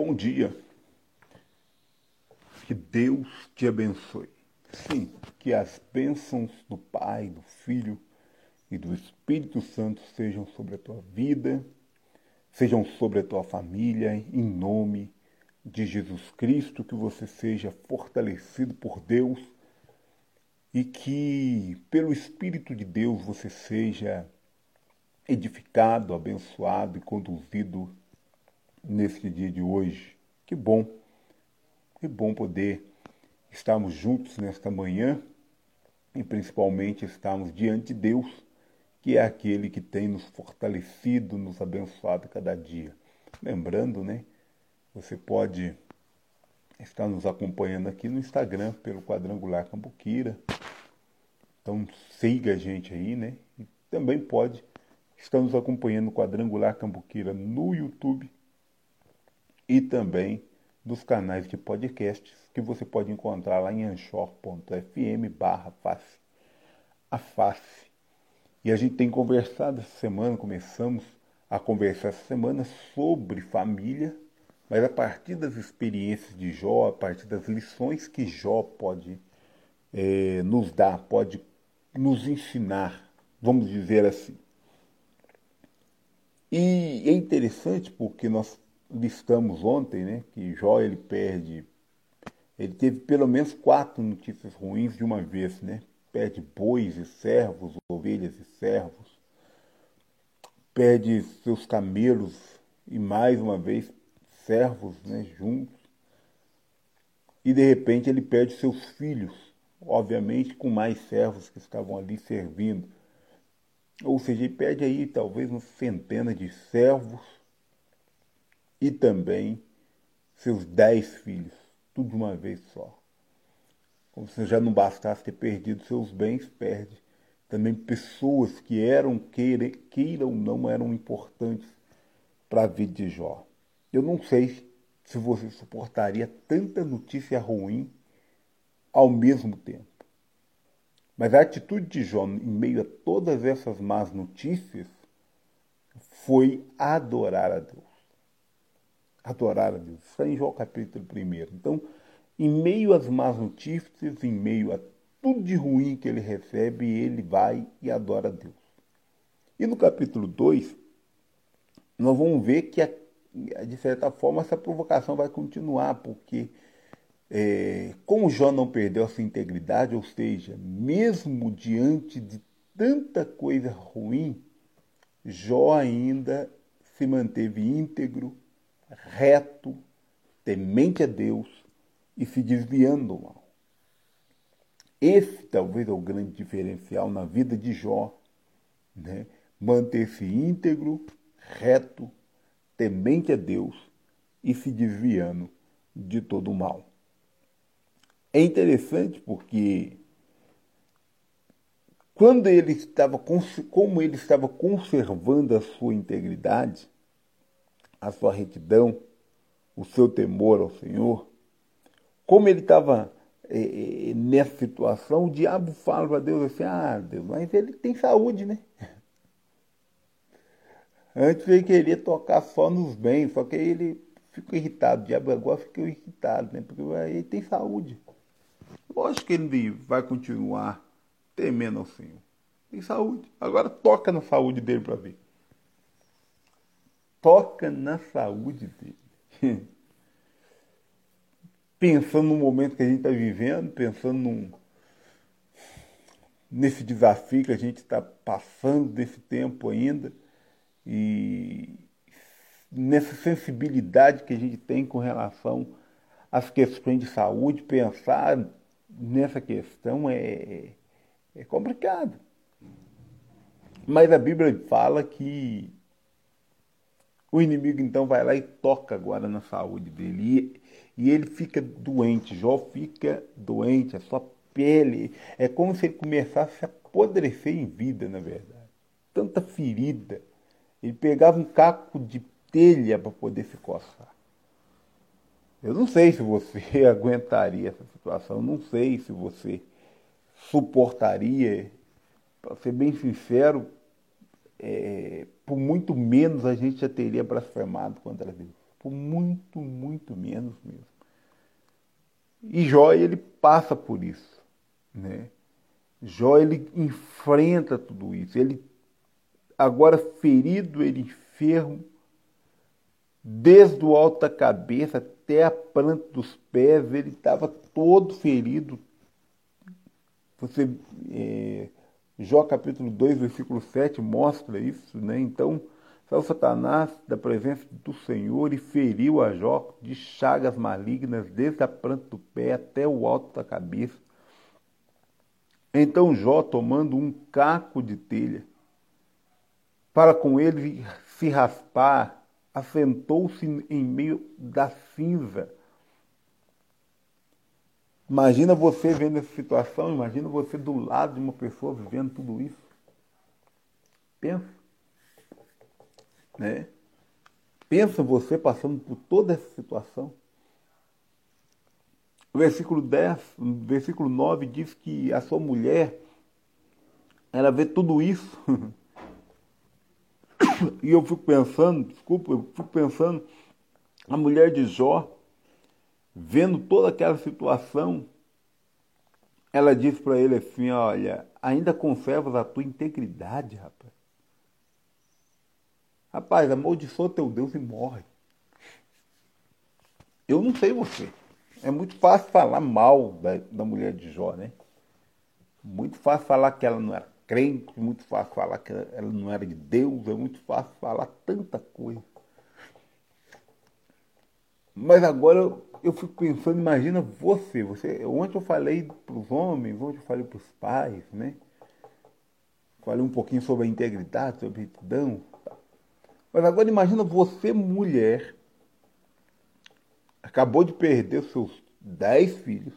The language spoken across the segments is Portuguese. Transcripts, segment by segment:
Bom dia. Que Deus te abençoe. Sim, que as bênçãos do Pai, do Filho e do Espírito Santo sejam sobre a tua vida, sejam sobre a tua família, em nome de Jesus Cristo, que você seja fortalecido por Deus e que, pelo Espírito de Deus, você seja edificado, abençoado e conduzido neste dia de hoje. Que bom, que bom poder estarmos juntos nesta manhã e principalmente estarmos diante de Deus, que é aquele que tem nos fortalecido, nos abençoado cada dia. Lembrando, né? Você pode estar nos acompanhando aqui no Instagram pelo Quadrangular Cambuquira. Então siga a gente aí, né? E também pode estar nos acompanhando no Quadrangular Cambuquira no YouTube e também dos canais de podcasts que você pode encontrar lá em anchor.fm barra face a face. E a gente tem conversado essa semana, começamos a conversar essa semana sobre família, mas a partir das experiências de Jó, a partir das lições que Jó pode é, nos dar, pode nos ensinar, vamos dizer assim. E é interessante porque nós listamos ontem, né, que Jó ele perde, ele teve pelo menos quatro notícias ruins de uma vez, né? Perde bois e servos, ovelhas e servos, perde seus camelos e mais uma vez servos, né, juntos. E de repente ele perde seus filhos, obviamente com mais servos que estavam ali servindo. Ou seja, ele perde aí talvez uma centena de servos e também seus dez filhos, tudo de uma vez só. Como se já não bastasse ter perdido seus bens, perde também pessoas que eram, queira, queiram ou não, eram importantes para a vida de Jó. Eu não sei se você suportaria tanta notícia ruim ao mesmo tempo. Mas a atitude de Jó, em meio a todas essas más notícias, foi adorar a Deus adorar a Deus. Está em Jó capítulo 1. Então, em meio às más notícias, em meio a tudo de ruim que ele recebe, ele vai e adora a Deus. E no capítulo 2, nós vamos ver que, de certa forma, essa provocação vai continuar, porque é, como Jó não perdeu a sua integridade, ou seja, mesmo diante de tanta coisa ruim, Jó ainda se manteve íntegro, reto, temente a Deus e se desviando do mal. Esse talvez é o grande diferencial na vida de Jó, né? manter-se íntegro, reto, temente a Deus e se desviando de todo o mal. É interessante porque quando ele estava como ele estava conservando a sua integridade, a sua retidão, o seu temor ao Senhor, como ele estava é, nessa situação, o diabo fala para Deus assim, ah, Deus, mas ele tem saúde, né? Antes ele queria tocar só nos bens, só que aí ele ficou irritado, o diabo agora ficou irritado, né? Porque ele tem saúde. Lógico que ele vai continuar temendo ao Senhor. Tem saúde. Agora toca na saúde dele para ver toca na saúde dele. pensando no momento que a gente está vivendo, pensando num, nesse desafio que a gente está passando desse tempo ainda e nessa sensibilidade que a gente tem com relação às questões de saúde, pensar nessa questão é, é complicado. Mas a Bíblia fala que o inimigo então vai lá e toca agora na saúde dele. E, e ele fica doente. Jó fica doente, a sua pele. É como se ele começasse a apodrecer em vida, na verdade. Tanta ferida. Ele pegava um caco de telha para poder se coçar. Eu não sei se você aguentaria essa situação, não sei se você suportaria. Para ser bem sincero, é, por muito menos a gente já teria blasfemado contra Deus. por muito, muito menos mesmo. E Jó, ele passa por isso, né? Jó, ele enfrenta tudo isso. Ele, agora ferido, ele enfermo, desde o alto da cabeça até a planta dos pés, ele estava todo ferido. Você, é, Jó capítulo 2, versículo 7 mostra isso, né? Então, saiu Satanás da presença do Senhor e feriu a Jó de chagas malignas, desde a planta do pé até o alto da cabeça. Então Jó, tomando um caco de telha, para com ele se raspar, assentou-se em meio da cinza. Imagina você vendo essa situação, imagina você do lado de uma pessoa vivendo tudo isso. Pensa. Né? Pensa você passando por toda essa situação. O versículo 10, versículo 9 diz que a sua mulher, ela vê tudo isso. e eu fico pensando, desculpa, eu fico pensando, a mulher de Jó, vendo toda aquela situação, ela disse para ele assim: Olha, ainda conservas a tua integridade, rapaz. Rapaz, amaldiçoa teu Deus e morre. Eu não sei você. É muito fácil falar mal da, da mulher de Jó, né? Muito fácil falar que ela não era crente, muito fácil falar que ela não era de Deus, é muito fácil falar tanta coisa. Mas agora eu, eu fico pensando, imagina você, você, ontem eu falei para os homens, ontem eu falei para os pais, né? Falei um pouquinho sobre a integridade, sobre a retidão. Mas agora imagina você, mulher, acabou de perder seus dez filhos,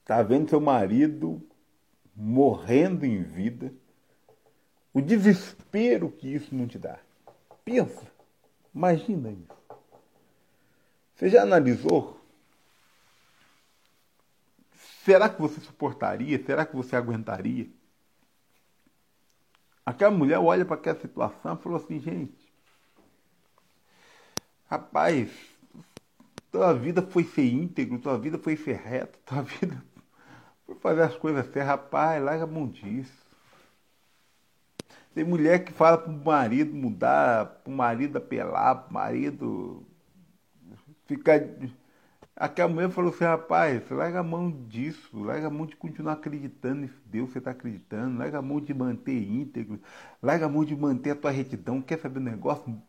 está vendo seu marido morrendo em vida, o desespero que isso não te dá. Pensa, imagina isso. Você já analisou? Será que você suportaria? Será que você aguentaria? Aquela mulher olha para aquela situação e falou assim, gente, Rapaz, tua vida foi ser íntegro, tua vida foi ser reto, tua vida foi fazer as coisas certas. Rapaz, larga a mão disso. Tem mulher que fala pro marido mudar, pro marido apelar, pro marido ficar. Aquela mulher falou assim, rapaz, larga a mão disso, larga a mão de continuar acreditando nesse Deus você está acreditando, larga a mão de manter íntegro, larga a mão de manter a tua retidão, quer saber do negócio?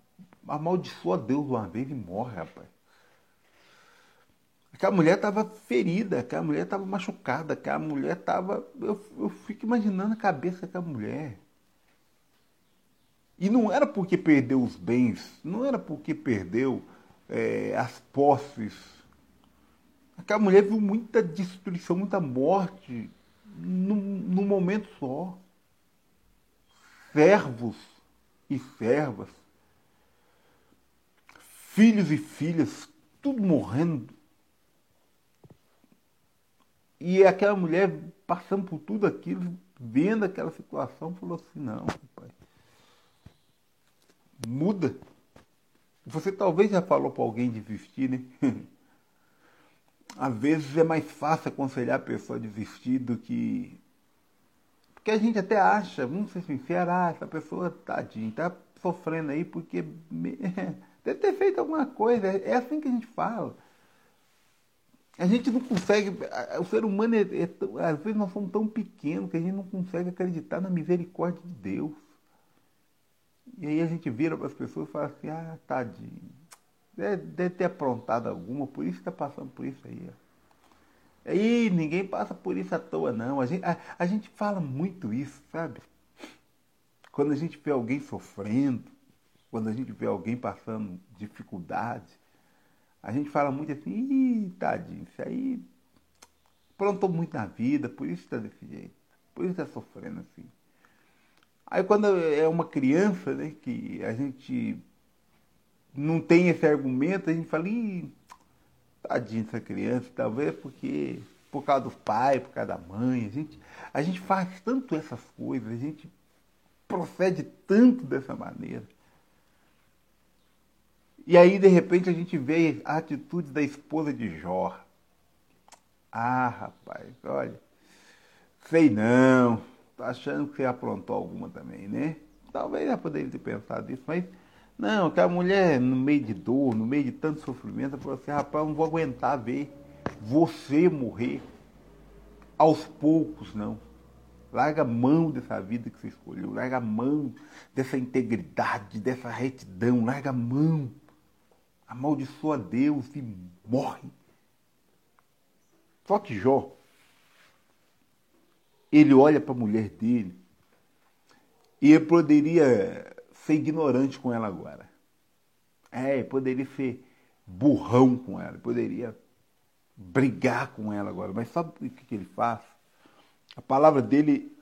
amaldiçoa Deus uma vez e morre, rapaz. Aquela mulher estava ferida, aquela mulher estava machucada, aquela mulher estava. Eu, eu fico imaginando a cabeça daquela mulher. E não era porque perdeu os bens, não era porque perdeu é, as posses. Aquela mulher viu muita destruição, muita morte num, num momento só. Servos e servas filhos e filhas, tudo morrendo. E aquela mulher passando por tudo aquilo, vendo aquela situação, falou assim, não, pai, muda. Você talvez já falou para alguém desistir, né? Às vezes é mais fácil aconselhar a pessoa a desistir do que. Porque a gente até acha, vamos ser sinceros, ah, essa pessoa, tadinha, tá sofrendo aí porque. Deve ter feito alguma coisa. É assim que a gente fala. A gente não consegue. O ser humano, é, é, às vezes, nós somos tão pequenos que a gente não consegue acreditar na misericórdia de Deus. E aí a gente vira para as pessoas e fala assim: ah, tadinho. Deve, ter aprontado alguma, por isso está passando por isso aí. Ó. Ninguém passa por isso à toa, não. A gente, a, a gente fala muito isso, sabe? Quando a gente vê alguém sofrendo, quando a gente vê alguém passando dificuldade, a gente fala muito assim, Ih, tadinho, isso aí prontou muito na vida, por isso está desse jeito, por isso está sofrendo assim. Aí quando é uma criança, né, que a gente não tem esse argumento, a gente fala, Ih, tadinho essa criança, talvez porque por causa do pai, por causa da mãe, a gente, a gente faz tanto essas coisas, a gente procede tanto dessa maneira. E aí, de repente, a gente vê a atitude da esposa de Jó. Ah, rapaz, olha, sei não, achando que você aprontou alguma também, né? Talvez já poderia ter pensado isso, mas não, que a mulher, no meio de dor, no meio de tanto sofrimento, falou assim, rapaz, não vou aguentar ver você morrer aos poucos, não. Larga a mão dessa vida que você escolheu, larga a mão dessa integridade, dessa retidão, larga a mão. Amaldiçoa Deus e morre. Só que Jó, ele olha para a mulher dele e poderia ser ignorante com ela agora. É, poderia ser burrão com ela, poderia brigar com ela agora. Mas sabe o que, que ele faz? A palavra dele,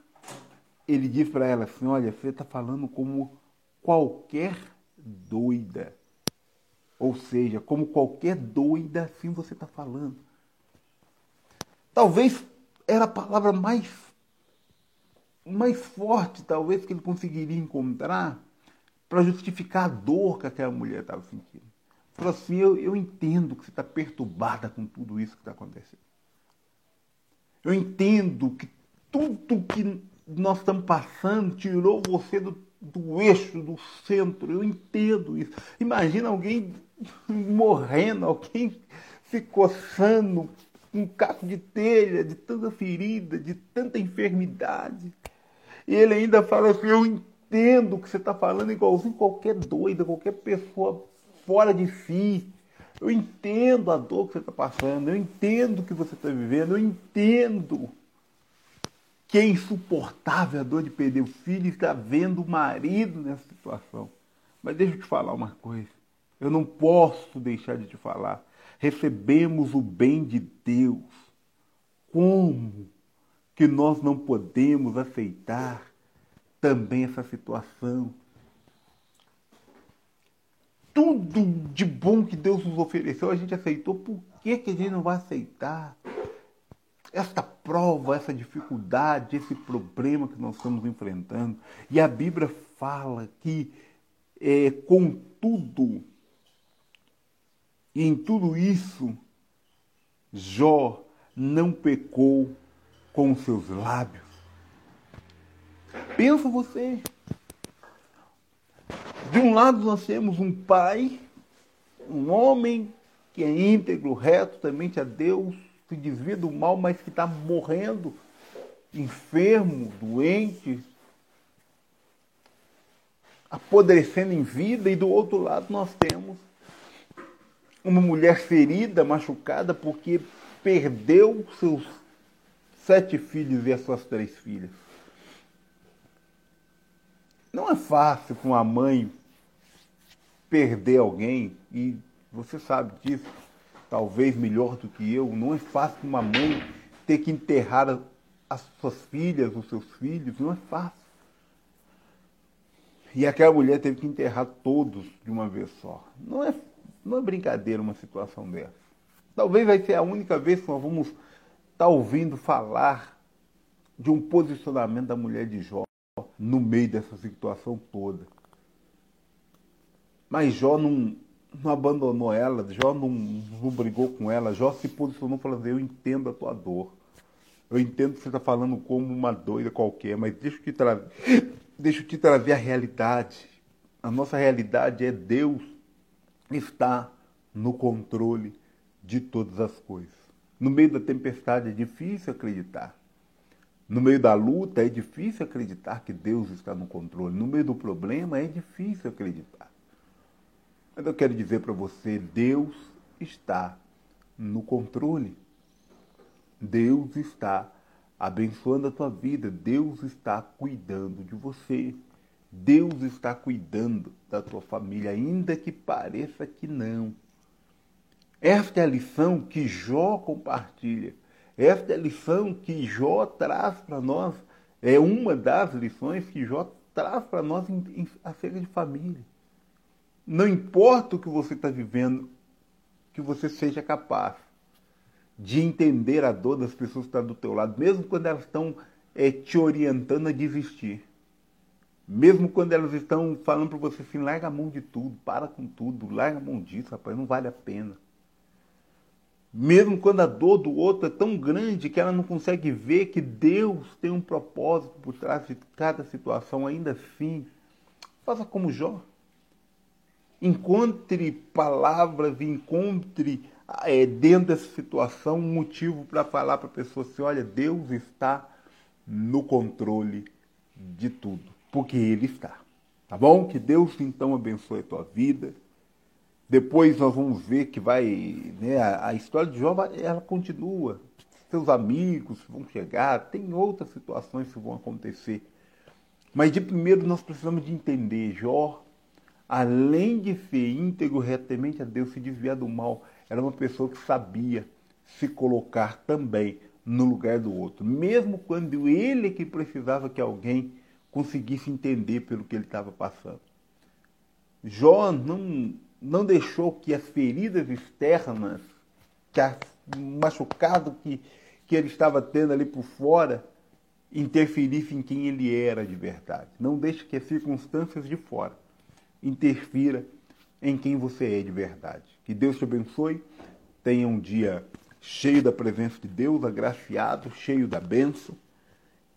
ele diz para ela assim: Olha, você está falando como qualquer doida. Ou seja, como qualquer doida, assim você está falando. Talvez era a palavra mais, mais forte, talvez, que ele conseguiria encontrar para justificar a dor que aquela mulher estava sentindo. Falou assim: eu, eu entendo que você está perturbada com tudo isso que está acontecendo. Eu entendo que tudo que nós estamos passando tirou você do, do eixo, do centro. Eu entendo isso. Imagina alguém morrendo, alguém se coçando, um caco de telha, de tanta ferida, de tanta enfermidade. E ele ainda fala assim: Eu entendo que você está falando, igualzinho qualquer doida, qualquer pessoa fora de si. Eu entendo a dor que você está passando, eu entendo o que você está vivendo, eu entendo que é insuportável a dor de perder o filho e estar vendo o marido nessa situação. Mas deixa eu te falar uma coisa. Eu não posso deixar de te falar. Recebemos o bem de Deus. Como que nós não podemos aceitar também essa situação? Tudo de bom que Deus nos ofereceu, a gente aceitou. Por que, que a gente não vai aceitar? esta prova, essa dificuldade, esse problema que nós estamos enfrentando. E a Bíblia fala que, é, contudo, e em tudo isso, Jó não pecou com seus lábios. Pensa você. De um lado nós temos um pai, um homem que é íntegro, reto, temente a Deus, se desvia do mal, mas que está morrendo, enfermo, doente, apodrecendo em vida, e do outro lado nós temos uma mulher ferida, machucada, porque perdeu seus sete filhos e as suas três filhas. Não é fácil para uma mãe perder alguém, e você sabe disso, talvez melhor do que eu. Não é fácil uma mãe ter que enterrar as suas filhas, os seus filhos, não é fácil. E aquela mulher teve que enterrar todos de uma vez só. Não é não é brincadeira uma situação dessa. Talvez vai ser a única vez que nós vamos estar tá ouvindo falar de um posicionamento da mulher de Jó no meio dessa situação toda. Mas Jó não, não abandonou ela, Jó não, não brigou com ela, Jó se posicionou falando, eu entendo a tua dor. Eu entendo que você está falando como uma doida qualquer, mas deixa eu, te tra... deixa eu te trazer a realidade. A nossa realidade é Deus está no controle de todas as coisas. No meio da tempestade é difícil acreditar. No meio da luta é difícil acreditar que Deus está no controle. No meio do problema é difícil acreditar. Mas eu quero dizer para você: Deus está no controle. Deus está abençoando a tua vida. Deus está cuidando de você. Deus está cuidando da tua família, ainda que pareça que não. Esta é a lição que Jó compartilha. Esta é a lição que Jó traz para nós. É uma das lições que Jó traz para nós em, em, acerca de família. Não importa o que você está vivendo, que você seja capaz de entender a dor das pessoas que estão do teu lado, mesmo quando elas estão é, te orientando a desistir. Mesmo quando elas estão falando para você assim, larga a mão de tudo, para com tudo, larga a mão disso, rapaz, não vale a pena. Mesmo quando a dor do outro é tão grande que ela não consegue ver que Deus tem um propósito por trás de cada situação, ainda assim, faça como Jó. Encontre palavras, encontre é, dentro dessa situação um motivo para falar para a pessoa assim: olha, Deus está no controle de tudo, porque Ele está. Tá bom? Que Deus então abençoe a tua vida. Depois nós vamos ver que vai, né, a, a história de Jó, ela continua. Seus amigos vão chegar, tem outras situações que vão acontecer. Mas de primeiro nós precisamos de entender, Jó além de ser íntegro retamente a Deus, se desviar do mal, era uma pessoa que sabia se colocar também no lugar do outro, mesmo quando ele que precisava que alguém conseguisse entender pelo que ele estava passando. Jó não, não deixou que as feridas externas, que o machucado que, que ele estava tendo ali por fora, interferisse em quem ele era de verdade. Não deixe que as circunstâncias de fora interfira em quem você é de verdade. Que Deus te abençoe. Tenha um dia cheio da presença de Deus, agraciado, cheio da bênção,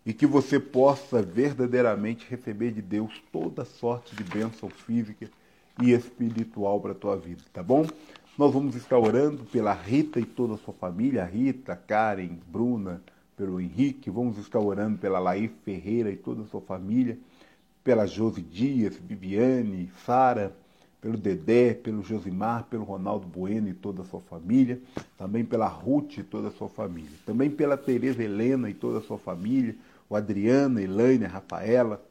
e que você possa verdadeiramente receber de Deus toda sorte de bênção física e espiritual para a tua vida, tá bom? Nós vamos estar orando pela Rita e toda a sua família, Rita, Karen, Bruna, pelo Henrique, vamos estar orando pela Laís Ferreira e toda a sua família pela Josi Dias, Viviane, Sara, pelo Dedé, pelo Josimar, pelo Ronaldo Bueno e toda a sua família, também pela Ruth e toda a sua família, também pela Tereza Helena e toda a sua família, o Adriana, Elaine, Rafaela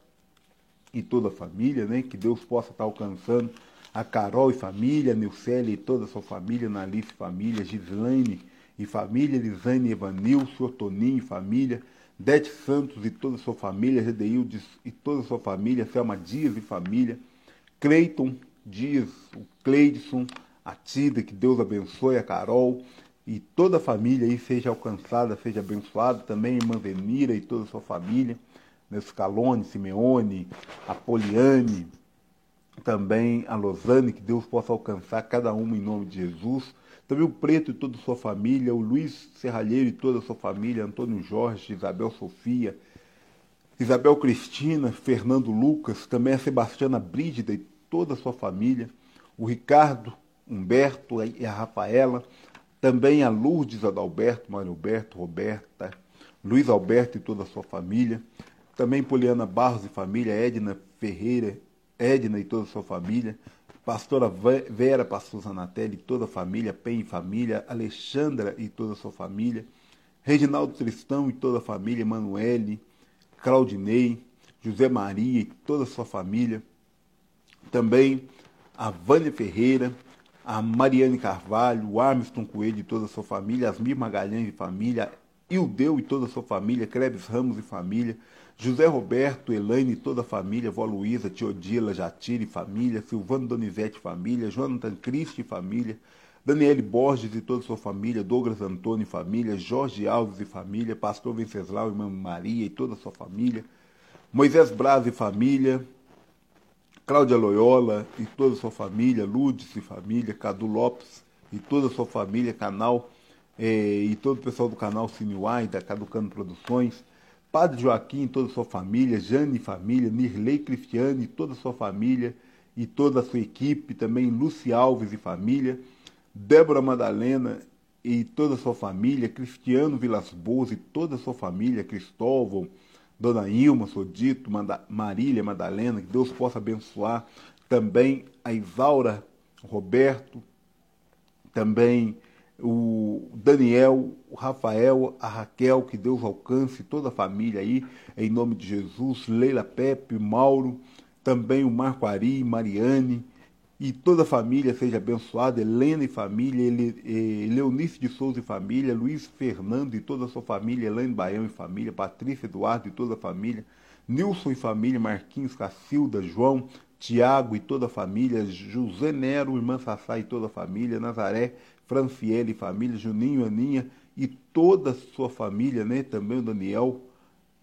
e toda a família, né? Que Deus possa estar alcançando a Carol e família, Nilcele e toda a sua família, Nalice e família, Gislaine e família, Lisane Evanilson, Toninho e família, Dete Santos e toda a sua família, Redeildes e toda a sua família, Selma Dias e família, Cleiton Dias, o Cleidson, a Tida, que Deus abençoe, a Carol e toda a família aí seja alcançada, seja abençoada, também irmã Venira e toda a sua família, Nescalone, Simeone, Apoliane, também a Losane, que Deus possa alcançar cada uma em nome de Jesus. Também o Preto e toda a sua família, o Luiz Serralheiro e toda a sua família, Antônio Jorge, Isabel Sofia, Isabel Cristina, Fernando Lucas, também a Sebastiana Brígida e toda a sua família, o Ricardo, Humberto e a Rafaela, também a Lourdes Adalberto, Mário Alberto, Roberta, Luiz Alberto e toda a sua família, também Poliana Barros e família, Edna Ferreira, Edna e toda a sua família, pastora Vera, pastor Zanatelli e toda a família, Pen e família, Alexandra e toda a sua família, Reginaldo Tristão e toda a família, Emanuele, Claudinei, José Maria e toda a sua família, também a Vânia Ferreira, a Mariane Carvalho, o Armiston Coelho e toda a sua família, Asmir Magalhães e família, Ildeu e toda a sua família, Krebs Ramos e família, José Roberto, Elaine e toda a família, vó Luísa, Teodila, Jatira e família, Silvano Donizete família, Jonathan Cristi família, Daniele Borges e toda a sua família, Douglas Antônio e família, Jorge Alves e família, Pastor Venceslau e Irmã Maria e toda a sua família, Moisés Braz e família, Cláudia Loyola e toda a sua família, Ludes e família, Cadu Lopes e toda a sua família, canal eh, e todo o pessoal do canal Cineuai, da Caducando Produções, Padre Joaquim e toda a sua família, Jane e família, Nirley Cristiane e toda a sua família e toda a sua equipe, também Luci Alves e família, Débora Madalena e toda a sua família, Cristiano Vilas Boas e toda a sua família, Cristóvão, Dona Ilma, Sodito, Marília, Madalena, que Deus possa abençoar também a Isaura, Roberto, também o Daniel, o Rafael, a Raquel, que Deus alcance toda a família aí, em nome de Jesus, Leila Pepe, Mauro, também o Marco Ari, Mariane, e toda a família seja abençoada, Helena e família, Ele, Leonice de Souza e família, Luiz Fernando e toda a sua família, Elaine Baião e família, Patrícia Eduardo e toda a família, Nilson e família, Marquinhos, Cacilda, João, Tiago e toda a família, José Nero, irmã Sassá e toda a família, Nazaré, Franciele e família, Juninho, Aninha e toda a sua família, né? Também o Daniel,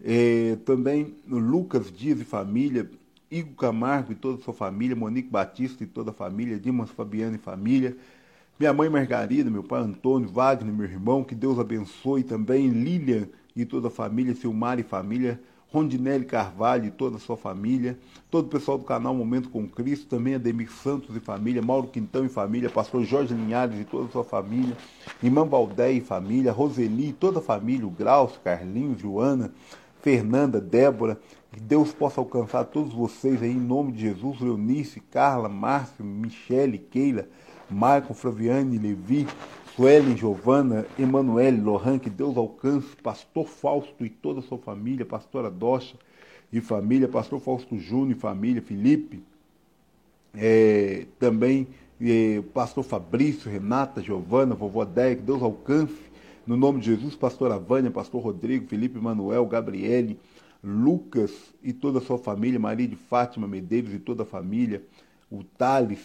é, também o Lucas Dias e família, Igor Camargo e toda a sua família, Monique Batista e toda a família, Dimas Fabiano e família, minha mãe Margarida, meu pai Antônio, Wagner, meu irmão, que Deus abençoe também, Lilian e toda a família, Silmar e família, Rondinelli Carvalho e toda a sua família, todo o pessoal do canal Momento com Cristo, também Ademir Santos e família, Mauro Quintão e família, pastor Jorge Linhares e toda a sua família, irmã Valdé e família, Roseli e toda a família, o Graus, Carlinhos, Joana, Fernanda, Débora, que Deus possa alcançar todos vocês aí em nome de Jesus, Leonice, Carla, Márcio, Michele, Keila, Marco, Flaviane, Levi, Suelen, Giovana, Emanuele, Lohan, que Deus alcance, pastor Fausto e toda a sua família, pastora Docha e família, pastor Fausto Júnior e família, Felipe, é, também é, pastor Fabrício, Renata, Giovana, vovó Déia, que Deus alcance, no nome de Jesus, pastora Vânia, pastor Rodrigo, Felipe Manuel, Gabriele, Lucas e toda a sua família, Maria de Fátima Medeiros e toda a família, o Thales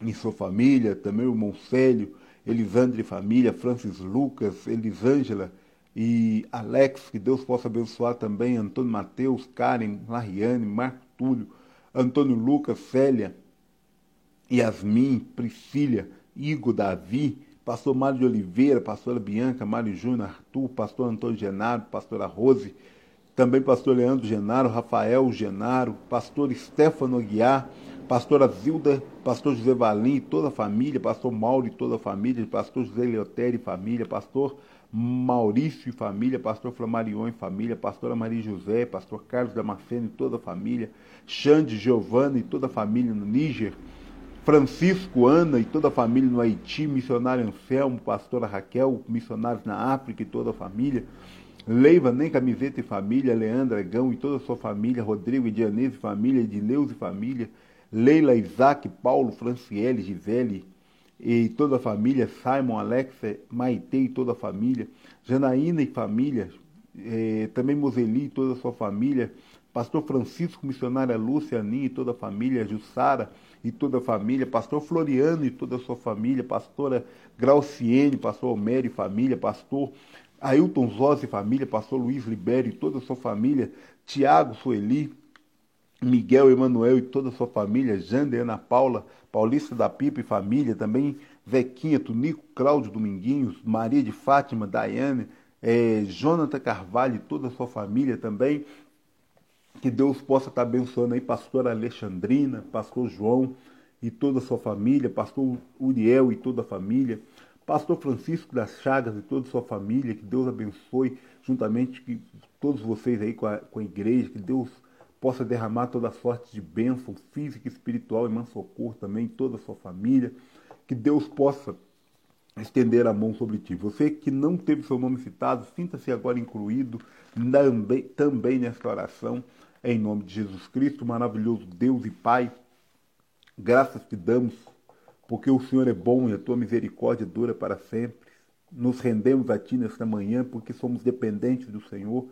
e sua família, também o Célio, Elisandre família, Francis Lucas, Elisângela e Alex, que Deus possa abençoar também, Antônio Mateus, Karen, Lariane, Marco Túlio, Antônio Lucas, Célia, Yasmin, Priscila, Igor, Davi, pastor Mário de Oliveira, pastora Bianca, Mário Júnior, Arthur, pastor Antônio Genaro, pastora Rose, também pastor Leandro Genaro, Rafael Genaro, pastor Stefano Aguiar, pastora Zilda, pastor José Valim e toda a família, pastor Mauro e toda a família, pastor José Leotério e família, pastor Maurício e família, pastor Flamarion e família, pastora Maria José, pastor Carlos Damasceno e toda a família, Xande, Giovana e toda a família no Níger, Francisco, Ana e toda a família no Haiti, missionário Anselmo, pastora Raquel, missionários na África e toda a família, Leiva, Nem Camiseta e família, Leandra Gão e toda a sua família, Rodrigo e Dianese e família, Edileus e família, Leila, Isaac, Paulo, Franciele, Gisele e toda a família, Simon, Alexa, Maite e toda a família, Janaína e família, eh, também Moseli e toda a sua família, Pastor Francisco, missionária Lúcia, Aninha e toda a família, Jussara e toda a família, Pastor Floriano e toda a sua família, Pastora Grauciene, Pastor Homero e família, Pastor Ailton Zós e família, Pastor Luiz Libério e toda a sua família, Tiago Sueli, Miguel Emanuel e toda a sua família, Jander, Ana Paula, Paulista da Pipa e família, também Zequinha, Tunico, Cláudio Dominguinhos, Maria de Fátima, Daiane, é, Jonathan Carvalho e toda a sua família também. Que Deus possa estar abençoando aí, pastor Alexandrina, pastor João e toda a sua família, pastor Uriel e toda a família, pastor Francisco das Chagas e toda a sua família, que Deus abençoe juntamente que todos vocês aí com a, com a igreja, que Deus possa derramar toda sorte de bênção física, espiritual e mansocorro também toda a sua família. Que Deus possa estender a mão sobre ti. Você que não teve seu nome citado, sinta-se agora incluído também, também nesta oração, em nome de Jesus Cristo, maravilhoso Deus e Pai. Graças te damos, porque o Senhor é bom e a tua misericórdia dura para sempre. Nos rendemos a ti nesta manhã, porque somos dependentes do Senhor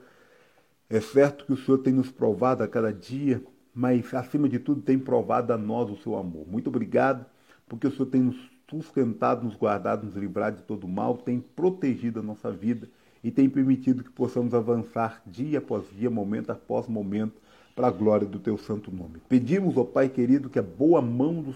é certo que o Senhor tem nos provado a cada dia, mas acima de tudo tem provado a nós o seu amor. Muito obrigado, porque o Senhor tem nos sustentado, nos guardado, nos livrado de todo mal, tem protegido a nossa vida e tem permitido que possamos avançar dia após dia, momento após momento, para a glória do teu santo nome. Pedimos, ó Pai querido, que a boa mão do